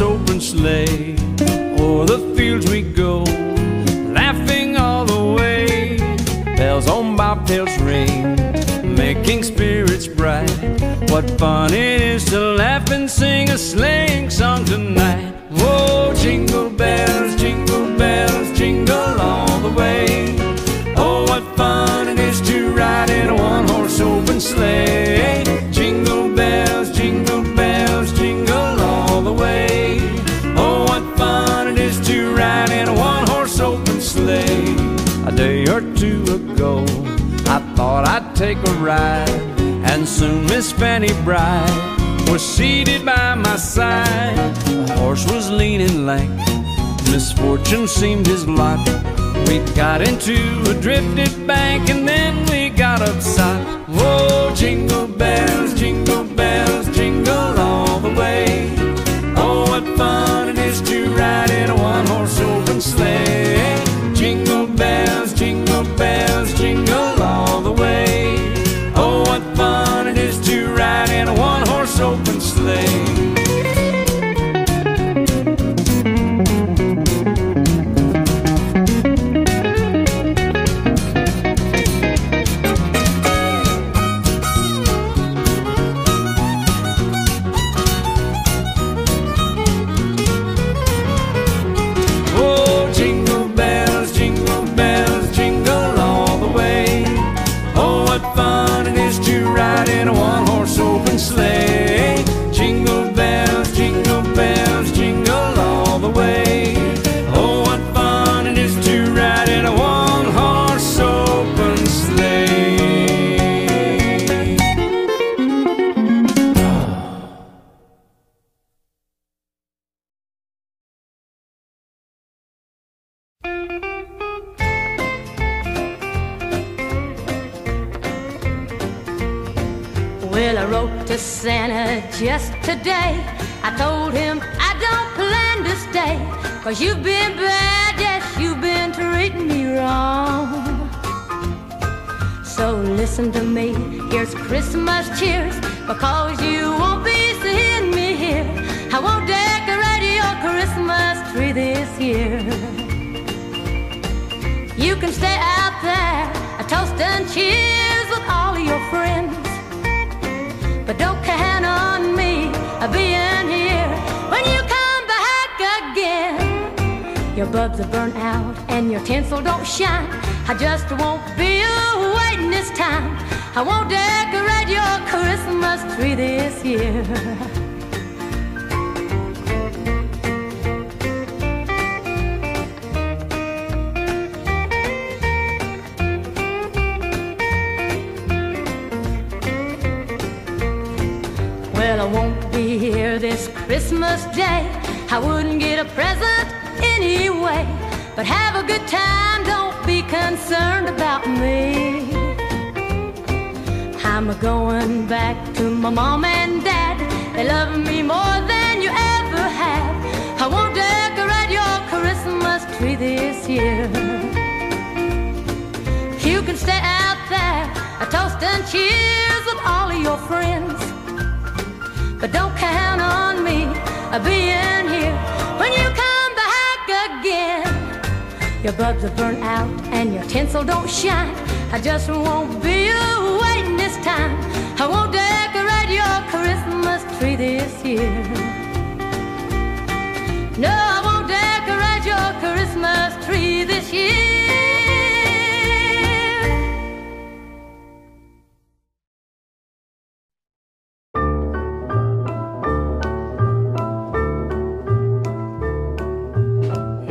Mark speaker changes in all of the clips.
Speaker 1: Open sleigh. O'er the fields we go, laughing all the way. Bells on bobtails ring, making spirits bright. What fun it is to laugh and sing a sleighing song tonight. Oh, jingle bells, jingle bells, jingle all the way. Two ago, I thought I'd take a ride, and soon Miss Fanny Bright was seated by my side. The horse was lean and lank, misfortune seemed his lot. We got into a drifted bank and then we got upside. Whoa, jingle bells, jingle open
Speaker 2: Your bulbs are burnt out and your tinsel don't shine. I just won't be waiting this time. I won't decorate your Christmas tree this year. Well, I won't be here this Christmas Day. I wouldn't get a present anyway. But have a good time, don't be concerned about me. I'm going back to my mom and dad. They love me more than you ever have. I won't decorate your Christmas tree this year. You can stay out there, a toast and cheers with all of your friends. But don't count on me a being here when you come. Your bulbs are burnt out and your tinsel don't shine. I just won't be waiting this time. I won't decorate your Christmas tree this year. No, I won't decorate your Christmas tree this year.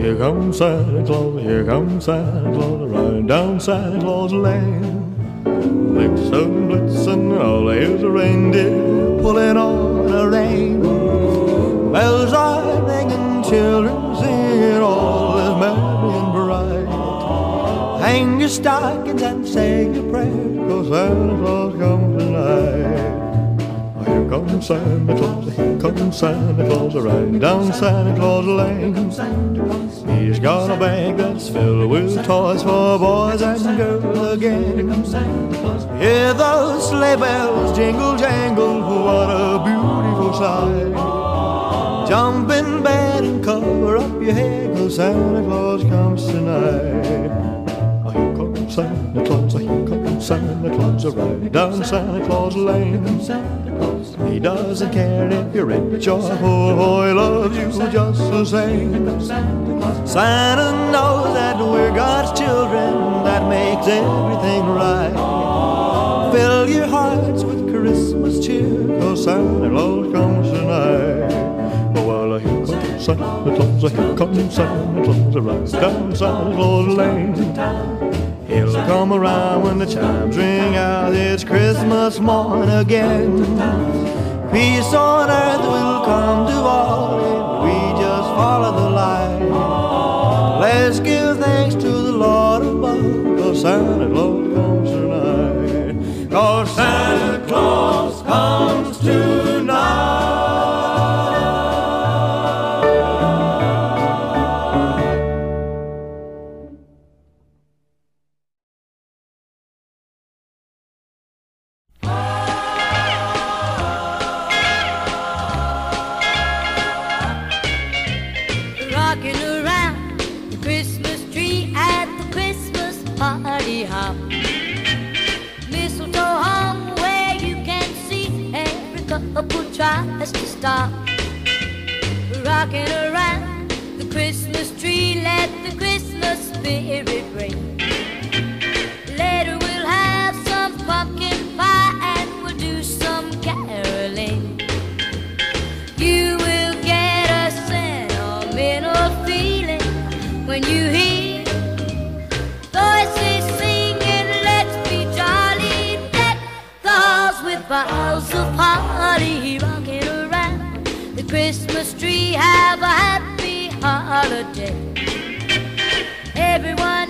Speaker 3: Here comes Santa Claus, here comes Santa Claus, riding down Santa Claus Lane. Blitzen, blitzen, all here's a reindeer pulling on a rein. Bells are ringing, children singing, all is merry and bright. Hang your stockings and say your prayers, cause Santa Claus comes tonight. Here comes Santa Claus, here comes Santa Claus, riding down Santa Claus Lane. He's got a bag that's filled with toys for boys and girls again. Hear those sleigh bells jingle jangle, what a beautiful sight. Jump in bed and cover up your head, cause Santa Claus comes tonight. Santa Claus, here comes Santa Claus, right down Santa Claus Lane. He doesn't care if you're rich or poor, oh, he loves you just the same. Santa knows that we're God's children, that makes everything right. Fill your hearts with Christmas cheer, cause Santa Claus comes tonight. Oh, well, here comes Santa Claus, here comes Santa Claus, right down Santa Claus Lane. He'll come around when the chimes ring out, it's Christmas morn again. Peace on earth will come to all if we just follow the light. Let's give thanks to the Lord above, cause Santa Claus comes tonight. Cause Santa Claus comes tonight.
Speaker 4: Holiday. Everyone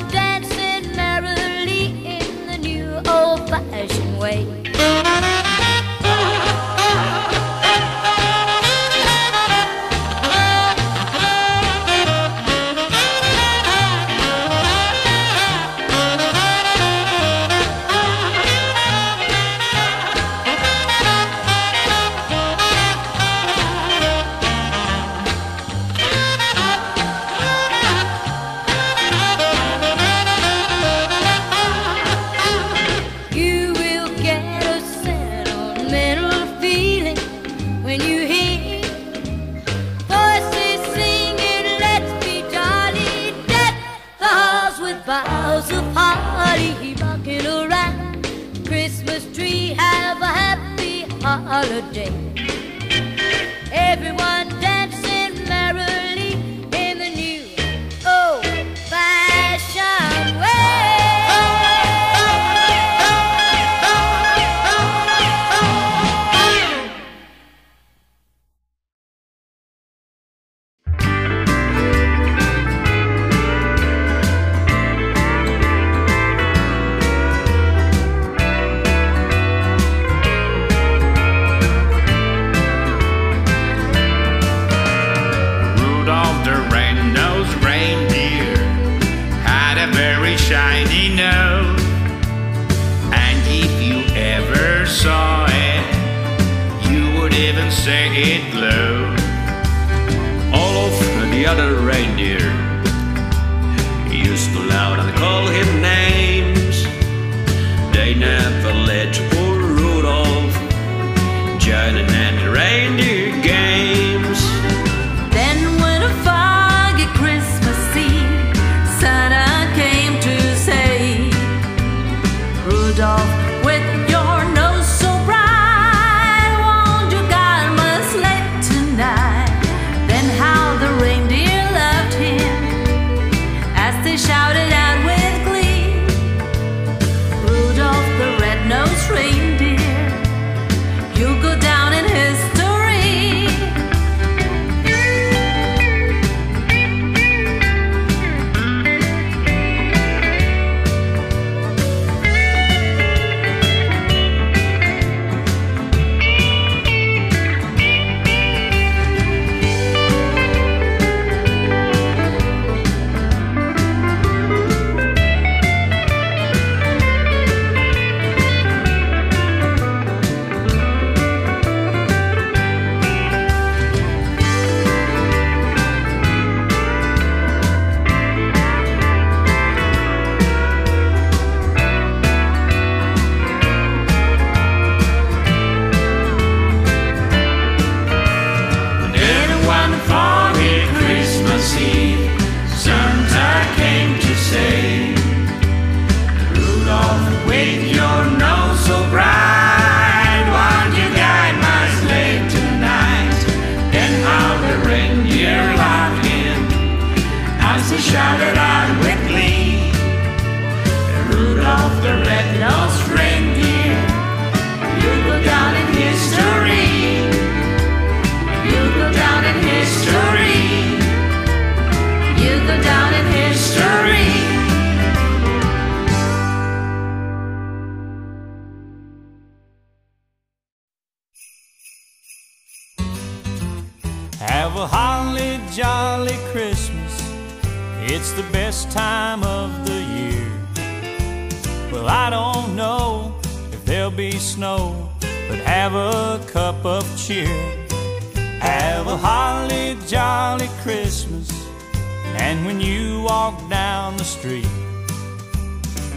Speaker 5: And
Speaker 6: when you
Speaker 7: walk down the street,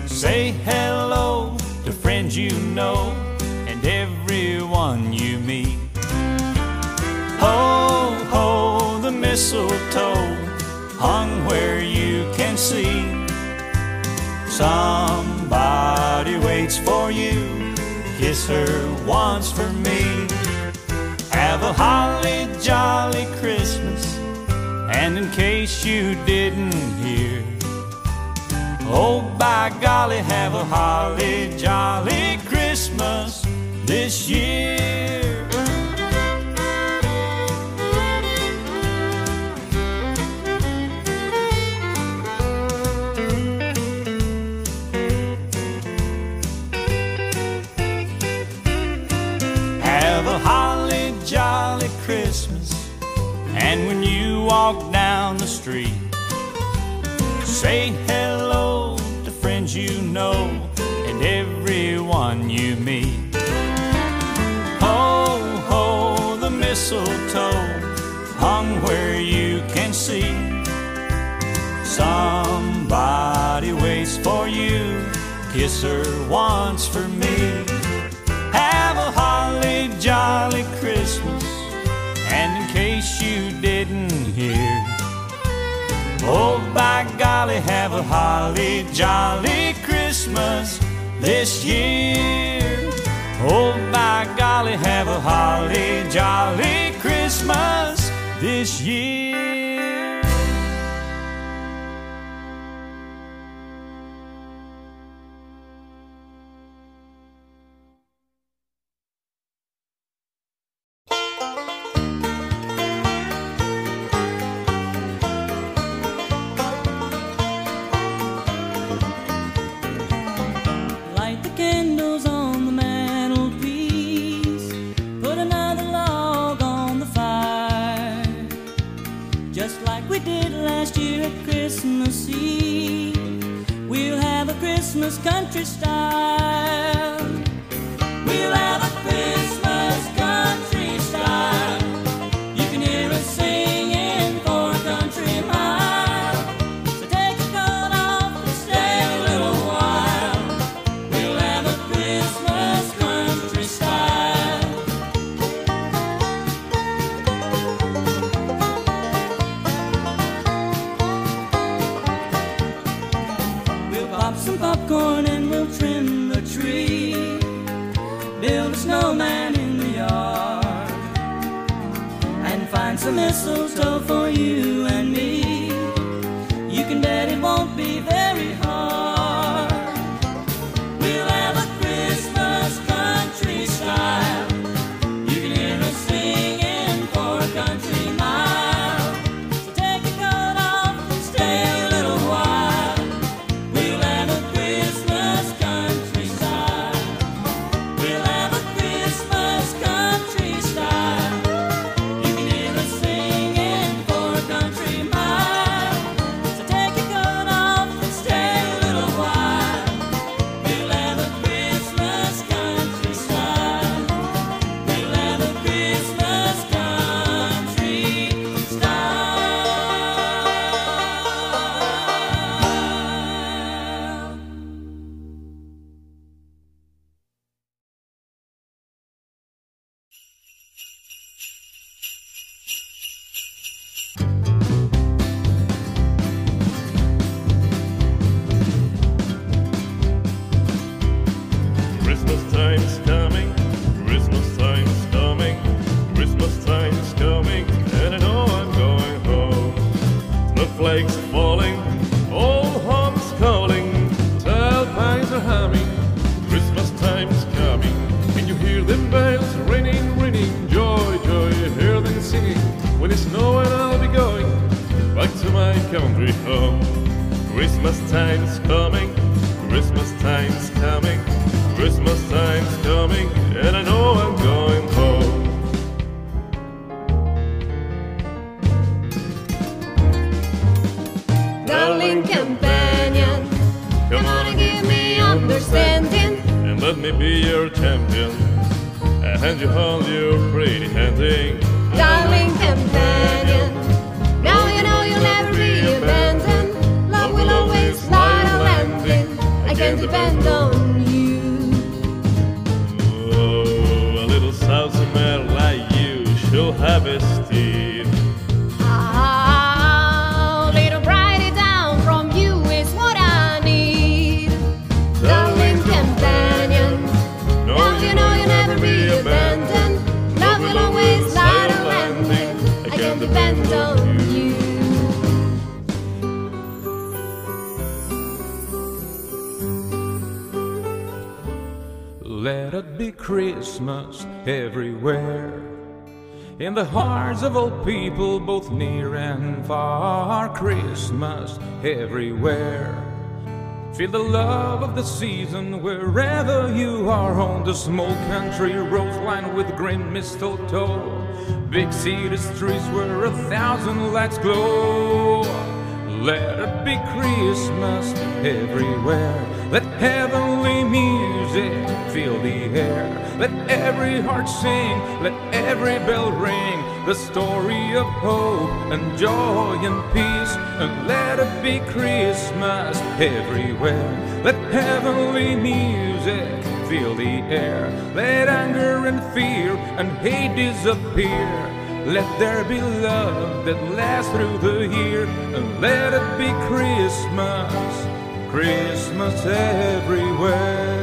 Speaker 7: say hello to friends you know and everyone you meet. Ho, ho, the mistletoe hung where you can see. Somebody waits for you, kiss her once for me. Have a holly jolly Christmas, and in case you didn't hear, oh by golly, have a holly jolly Christmas this year. Have a holly jolly Christmas. And when you walk down the street, say hello to friends you know and everyone you meet. Ho, ho, the mistletoe hung where you can see. Somebody waits for you, kiss her once for me. Have a holly jolly a holly jolly Christmas this year. Oh by golly, have a holly jolly Christmas this year.
Speaker 8: falling, all home's calling, tailpipes are humming, Christmas time's coming. Can you hear them bells ringing, ringing, joy, joy, hear them singing? When it's snowing, I'll be going back to my country
Speaker 9: home. Christmas time's coming, Christmas time's coming, Christmas time's coming.
Speaker 10: Me
Speaker 9: be your champion. I hand you all your pretty handing.
Speaker 10: Darling companion, now you know you'll never be abandoned. Love will always lie a landing. I can depend on
Speaker 11: Christmas everywhere. In the hearts of all people, both near and far, Christmas everywhere. Feel the love of the season wherever you are on the small country roads lined with green mistletoe. Big city streets where a thousand lights glow. Let it be Christmas everywhere. Let heavenly music fill the air. Let every heart sing, let every bell ring. The story of hope and joy and peace. And let it be Christmas everywhere. Let heavenly music fill the air. Let anger and fear and hate disappear. Let there be love that lasts through the year, and let it be Christmas, Christmas everywhere.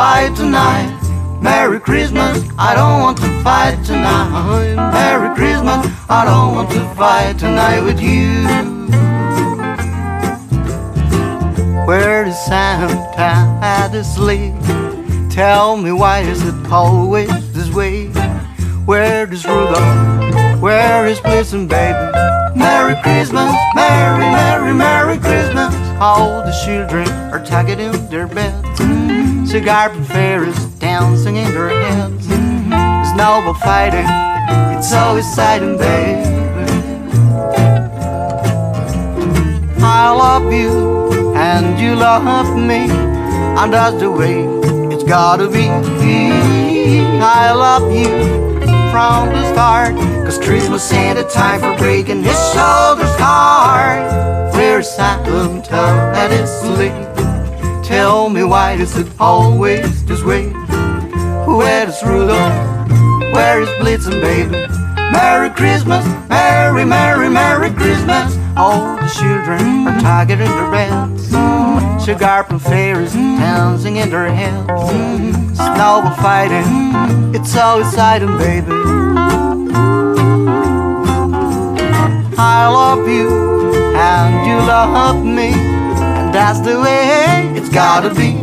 Speaker 12: Fight tonight. Merry Christmas, I don't want to fight tonight. Merry Christmas, I don't want to fight tonight with you. Where is Santa sleigh? Tell me why is it always this way? Where does Rudolph Where is Blitzen, baby? Merry Christmas, Merry, Merry, Merry Christmas. All the children are tucked in their beds. Cigar fairies dancing in their heads. Snowball fighting, it's so exciting, baby. I love you, and you love me, and that's the way it's gotta be. I love you from the start, cause Christmas ain't a time for breaking his shoulders hard. We're silent till that is late. Tell me why is it always this way? Where is Rudolph? Where is Blitzen, baby? Merry Christmas, Merry, Merry, Merry Christmas. All the children are in their beds. Cigar and fairies dancing in their heads. Snowball fighting, it's so exciting, baby. I love you, and you love me, that's the way it's gotta be.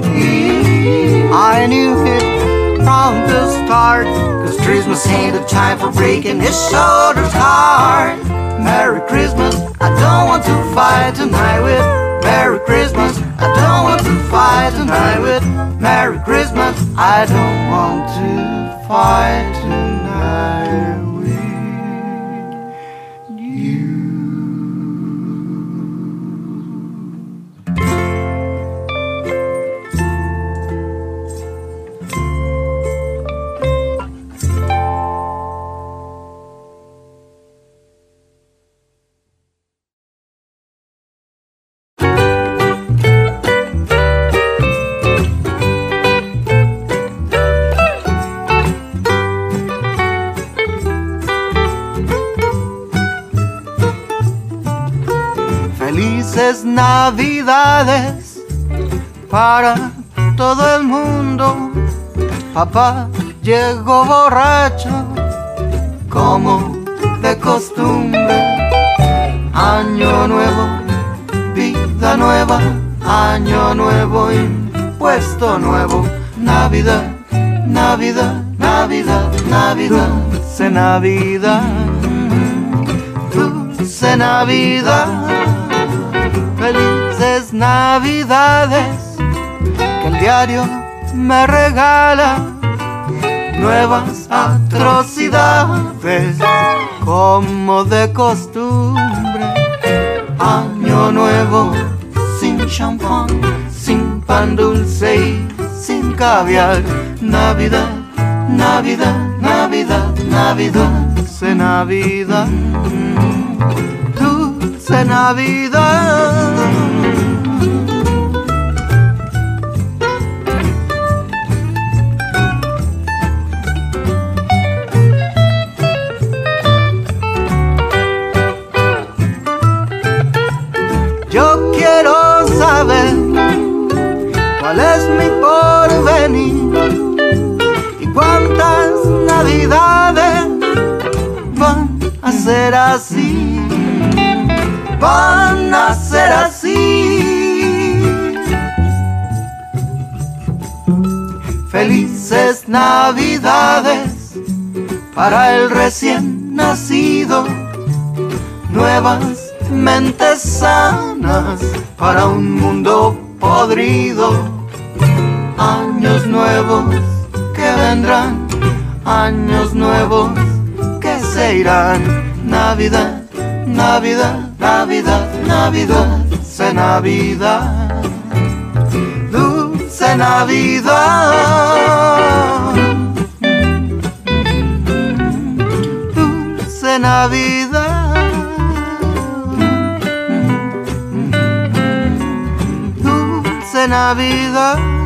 Speaker 12: I knew it from the start, cause Christmas ain't a time for breaking his shoulders hard. Merry Christmas, I don't want to fight tonight with. Merry Christmas, I don't want to fight tonight with. Merry Christmas, I don't want to fight tonight Navidades para todo el mundo. Papá llegó borracho como de costumbre. Año nuevo, vida nueva, año nuevo, impuesto nuevo. Navidad, Navidad, Navidad, Navidad, dulce Navidad, dulce Navidad. Felices Navidades que el diario me regala nuevas atrocidades como de costumbre. Año nuevo sin champán, sin pan dulce y sin caviar. Navidad, Navidad, Navidad, Navidad, dulce Navidad, dulce Navidad. Van a ser así. Felices navidades para el recién nacido, nuevas mentes sanas para un mundo podrido. Años nuevos que vendrán, años nuevos que se irán. Navidad, Navidad, Navidad, Navidad, dulce Navidad, dulce Navidad. Dulce Navidad. Dulce Navidad.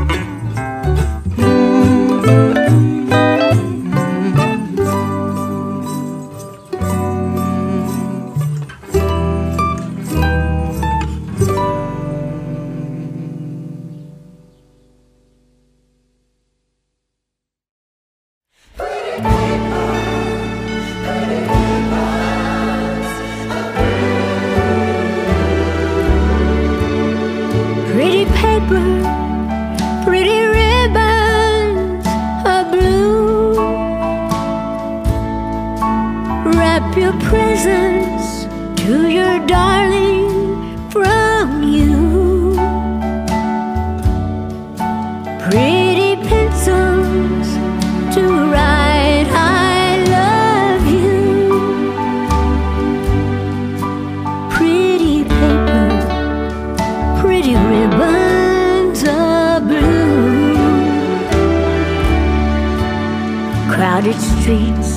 Speaker 13: crowded streets,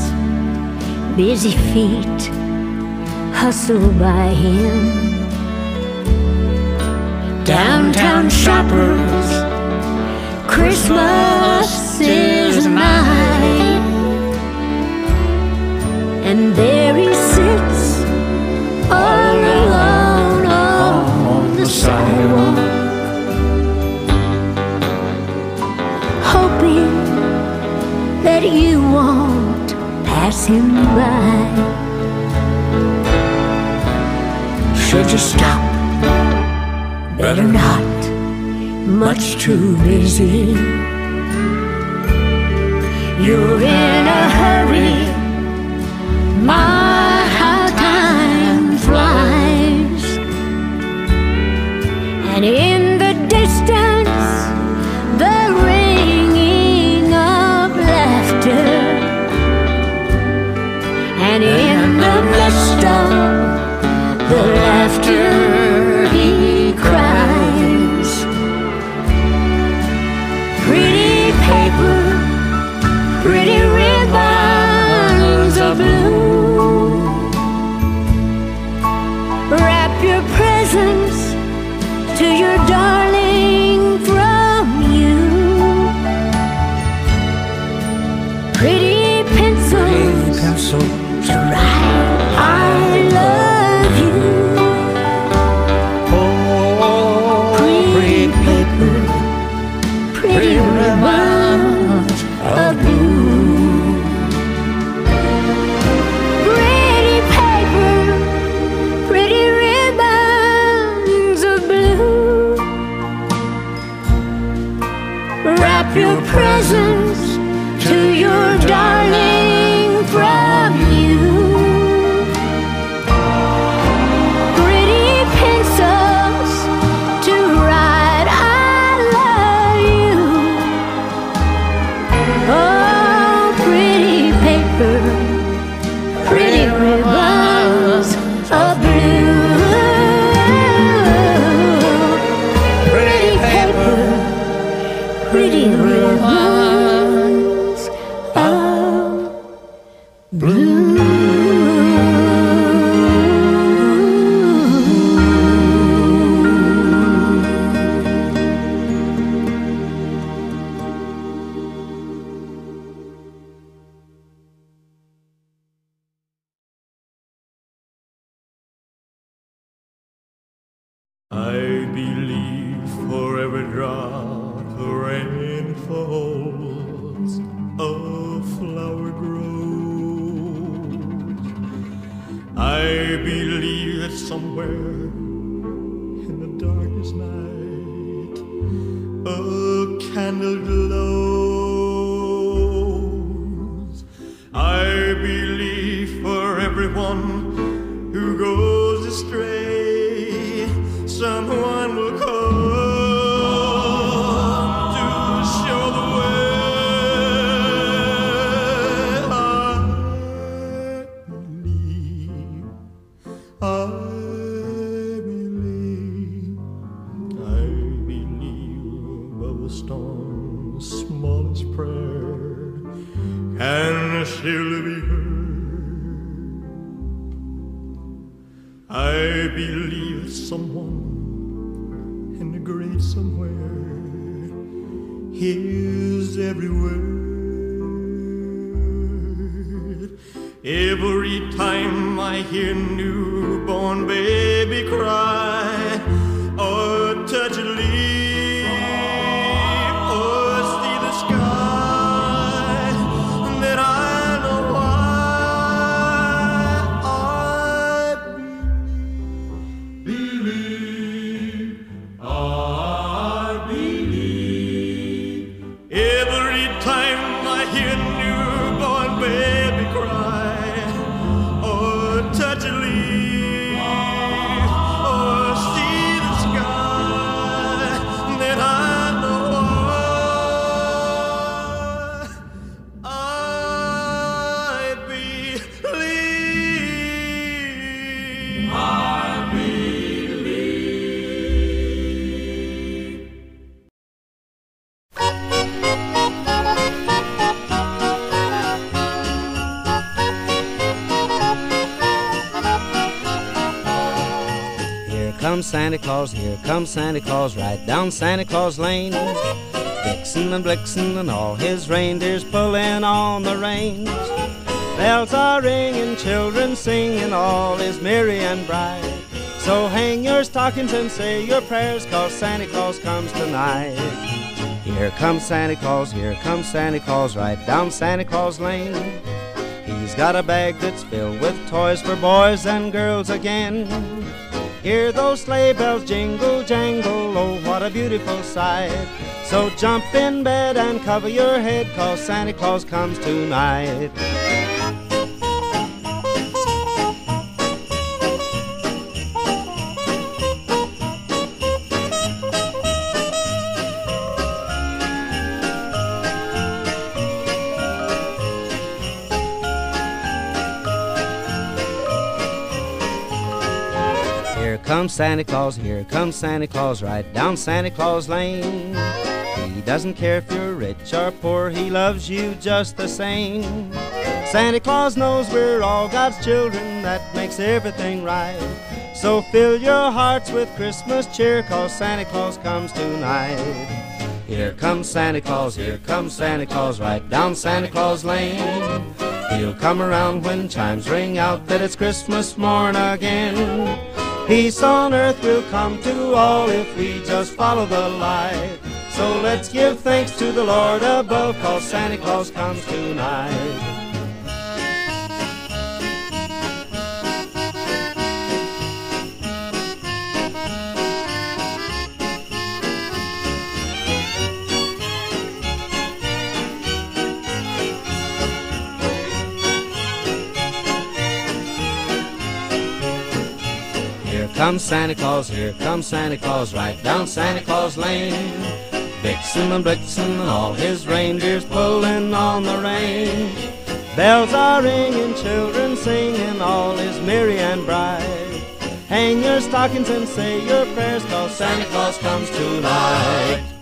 Speaker 13: busy feet hustle by him. Downtown shoppers, Christmas is mine, and there. passing by. Should you stop? Better not, much too busy. You're in a hurry, my time flies. And
Speaker 14: below. Santa Claus, here comes Santa Claus, right down Santa Claus Lane. Vixen and Blitzen and all his reindeers pulling on the reins. Bells are ringing, children singing, all is merry and bright. So hang your stockings and say your prayers, cause Santa Claus comes tonight. Here comes Santa Claus, here comes Santa Claus, right down Santa Claus Lane. He's got a bag that's filled with toys for boys and girls again. Hear those sleigh bells jingle, jangle, oh, what a beautiful sight. So jump in bed and cover your head, cause Santa Claus comes tonight. Comes Santa Claus, here comes Santa Claus, right down Santa Claus Lane. He doesn't care if you're rich or poor, he loves you just the same. Santa Claus knows we're all God's children, that makes everything right. So fill your hearts with Christmas cheer, cause Santa Claus comes tonight. Here comes Santa Claus, here comes Santa Claus, right down Santa Claus Lane. He'll come around when chimes ring out that it's Christmas morn again. Peace on earth will come to all if we just follow the light. So let's give thanks to the Lord above, cause Santa Claus comes tonight. Comes Santa Claus, here comes Santa Claus, right down Santa Claus Lane. Vixen and Blitzen and all his reindeers pulling on the range. Bells are ringing, children singing, all is merry and bright. Hang your stockings and say your prayers, cause Santa Claus comes tonight.